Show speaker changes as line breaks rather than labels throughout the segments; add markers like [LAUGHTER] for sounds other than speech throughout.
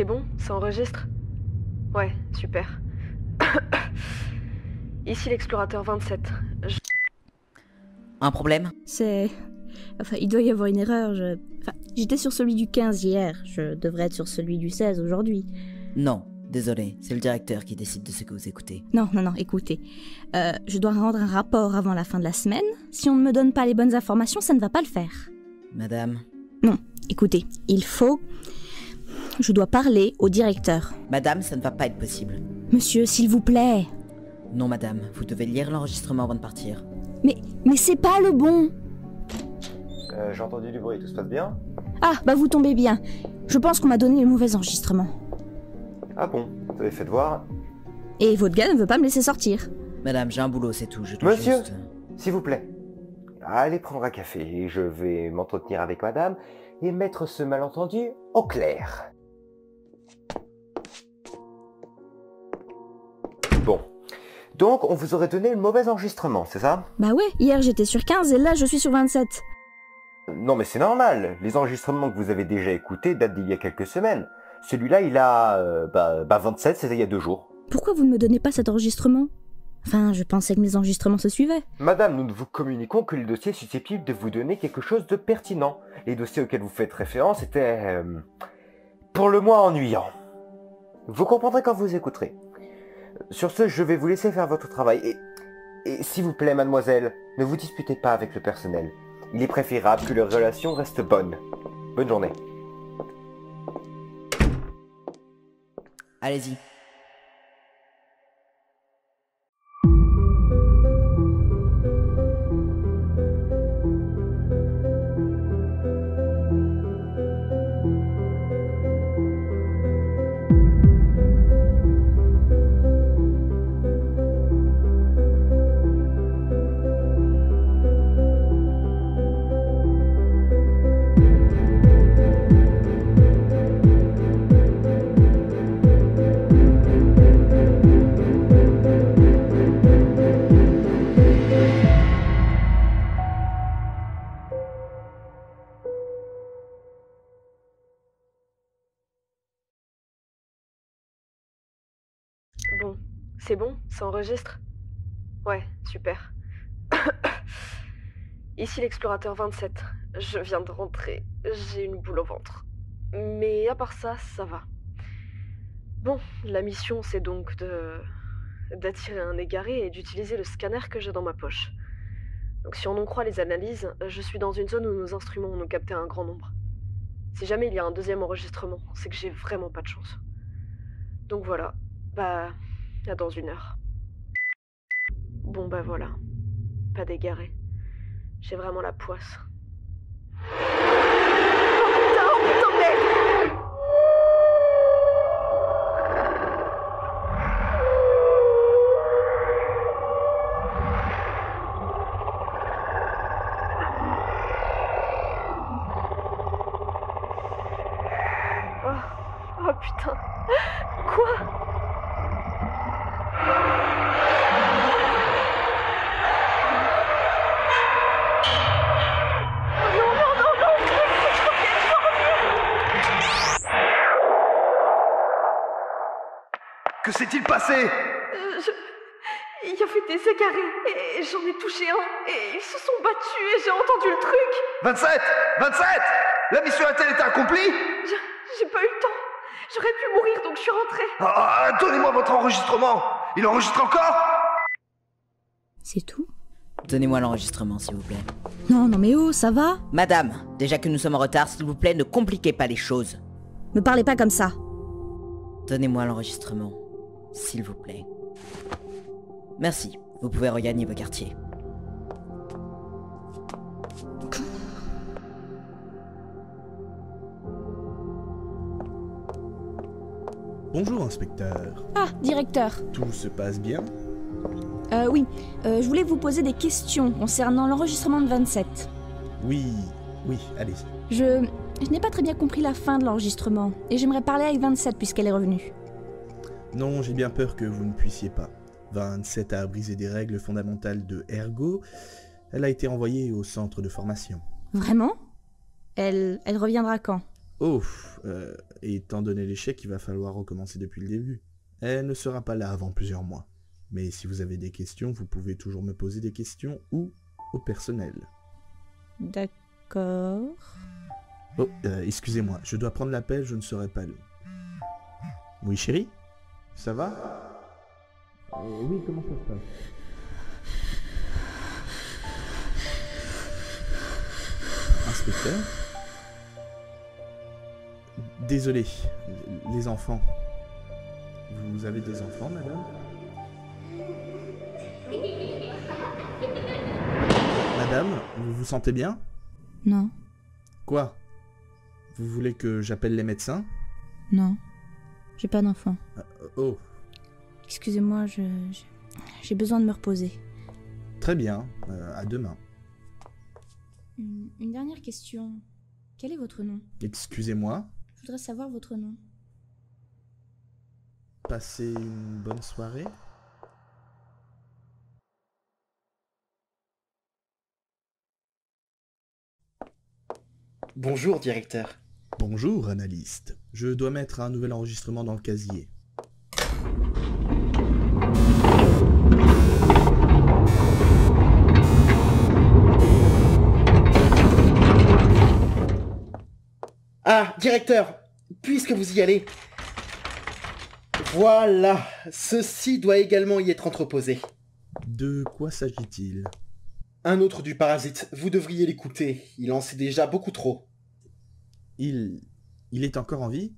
c'est bon Ça enregistre? Ouais, super. [COUGHS] Ici l'explorateur 27. Je-
Un problème?
C'est. Enfin, il doit y avoir une erreur. Je... Enfin, j'étais sur celui du 15 hier. Je devrais être sur celui du 16 aujourd'hui.
Non, désolé, c'est le directeur qui décide de ce que vous écoutez.
Non, non, non, écoutez. Euh, je dois rendre un rapport avant la fin de la semaine. Si on ne me donne pas les bonnes informations, ça ne va pas le faire.
Madame?
Écoutez, il faut. Je dois parler au directeur.
Madame, ça ne va pas être possible.
Monsieur, s'il vous plaît.
Non, madame, vous devez lire l'enregistrement avant de partir.
Mais, mais c'est pas le bon.
Euh, J'ai entendu du bruit, tout se passe bien?
Ah, bah vous tombez bien. Je pense qu'on m'a donné le mauvais enregistrement.
Ah bon Vous avez fait voir?
Et votre gars ne veut pas me laisser sortir.
Madame, j'ai un boulot, c'est tout. Je dois
Monsieur
juste...
S'il vous plaît. Allez prendre un café et je vais m'entretenir avec madame et mettre ce malentendu au clair. Donc, on vous aurait donné le mauvais enregistrement, c'est ça?
Bah ouais, hier j'étais sur 15 et là je suis sur 27.
Non mais c'est normal. Les enregistrements que vous avez déjà écoutés datent d'il y a quelques semaines. Celui-là, il a... euh, bah, bah 27, c'était il y a deux jours.
Pourquoi vous ne me donnez pas cet enregistrement? Enfin, je pensais que mes enregistrements se suivaient.
Madame, nous ne vous communiquons que les dossiers susceptibles de vous donner quelque chose de pertinent. Les dossiers auxquels vous faites référence étaient... euh, pour le moins ennuyants. Vous comprendrez quand vous écouterez. Sur ce, je vais vous laisser faire votre travail. Et, s'il vous plaît, mademoiselle, ne vous disputez pas avec le personnel. Il est préférable que les relations restent bonnes. Bonne journée.
Allez-y.
C'est bon Ça enregistre? Ouais, super. [COUGHS] Ici l'explorateur 27. Je viens de rentrer. J'ai une boule au ventre. Mais à part ça, ça va. Bon, la mission c'est donc de d'attirer un égaré et d'utiliser le scanner que j'ai dans ma poche. Donc si on en croit les analyses, je suis dans une zone où nos instruments ont capté un grand nombre. Si jamais il y a un deuxième enregistrement, c'est que j'ai vraiment pas de chance. Donc voilà, bah, dans une heure. Bon bah voilà, pas d'égaré. J'ai vraiment la poisse. Oh, oh putain. Quoi Non, non, non, non Il faut que
s'est-il passé?
Euh, je- Il y avait des égarés et j'en ai touché un et ils se sont battus et j'ai entendu le truc.
27 27 La mission a-t-elle été accomplie?
J'ai pas eu le temps. J'aurais pu mourir donc je suis rentrée.
Ah, ah, Donnez-moi votre enregistrement Il enregistre encore?
C'est tout?
Donnez-moi l'enregistrement, s'il vous plaît.
Non, non mais oh, ça va?
Madame, déjà que nous sommes en retard, s'il vous plaît, ne compliquez pas les choses.
Me parlez pas comme ça.
Donnez-moi l'enregistrement, s'il vous plaît. Merci, vous pouvez regagner vos quartiers.
Bonjour, inspecteur.
Ah, directeur.
Tout se passe bien?
Euh, oui, euh, je voulais vous poser des questions concernant l'enregistrement de 27.
Oui, oui, allez-y.
Je, je n'ai pas très bien compris la fin de l'enregistrement et j'aimerais parler avec 27 puisqu'elle est revenue.
Non, j'ai bien peur que vous ne puissiez pas. 27 a brisé des règles fondamentales de Ergo. Elle a été envoyée au centre de formation.
Vraiment? Elle, elle reviendra quand?
Oh, euh, étant donné l'échec, il va falloir recommencer depuis le début. Elle ne sera pas là avant plusieurs mois. Mais si vous avez des questions, vous pouvez toujours me poser des questions ou au personnel.
D'accord.
Oh, euh, excusez-moi, je dois prendre l'appel, je ne serai pas là. Oui, chérie? Ça va? Euh, Oui, comment ça se passe? Inspecteur? Désolé, les enfants. Vous avez des enfants, madame? Madame, vous vous sentez bien?
Non,
Quoi? Vous voulez que j'appelle les médecins?
Non. J'ai pas d'enfant.
Euh, Oh,
Excusez-moi, je. J'ai besoin de me reposer.
très bien. Euh, à demain.
Une, une dernière question. Quel est votre nom?
Excusez-moi.
Je voudrais savoir votre nom.
Passez une bonne soirée.
Bonjour, directeur.
Bonjour, analyste. Je dois mettre un nouvel enregistrement dans le casier.
Ah, directeur, puisque vous y allez. Voilà, ceci doit également y être entreposé.
De quoi s'agit-il?
Un autre du parasite, vous devriez l'écouter, il en sait déjà beaucoup trop.
Il... Il est encore en vie?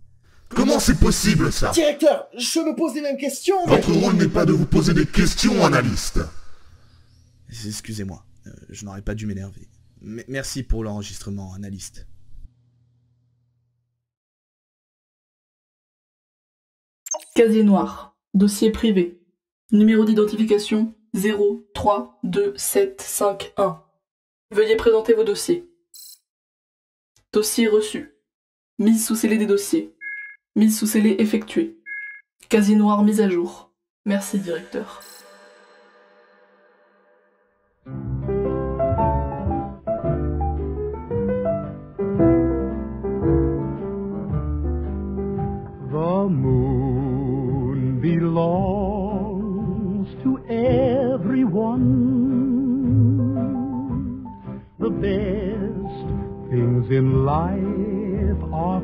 Comment c'est possible ça?
Directeur, je me pose les mêmes questions, mais...
Votre rôle n'est pas de vous poser des questions, analyste.
Excusez-moi, euh, je n'aurais pas dû m'énerver. M- merci pour l'enregistrement, analyste.
Casier noir. Dossier privé. Numéro d'identification 032751. Veuillez présenter vos dossiers. Dossier reçu. Mise sous scellé des dossiers. Mise sous scellé effectuée. Casier noir mise à jour. Merci, directeur.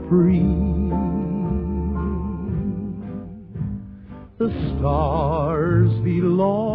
Free. The stars belong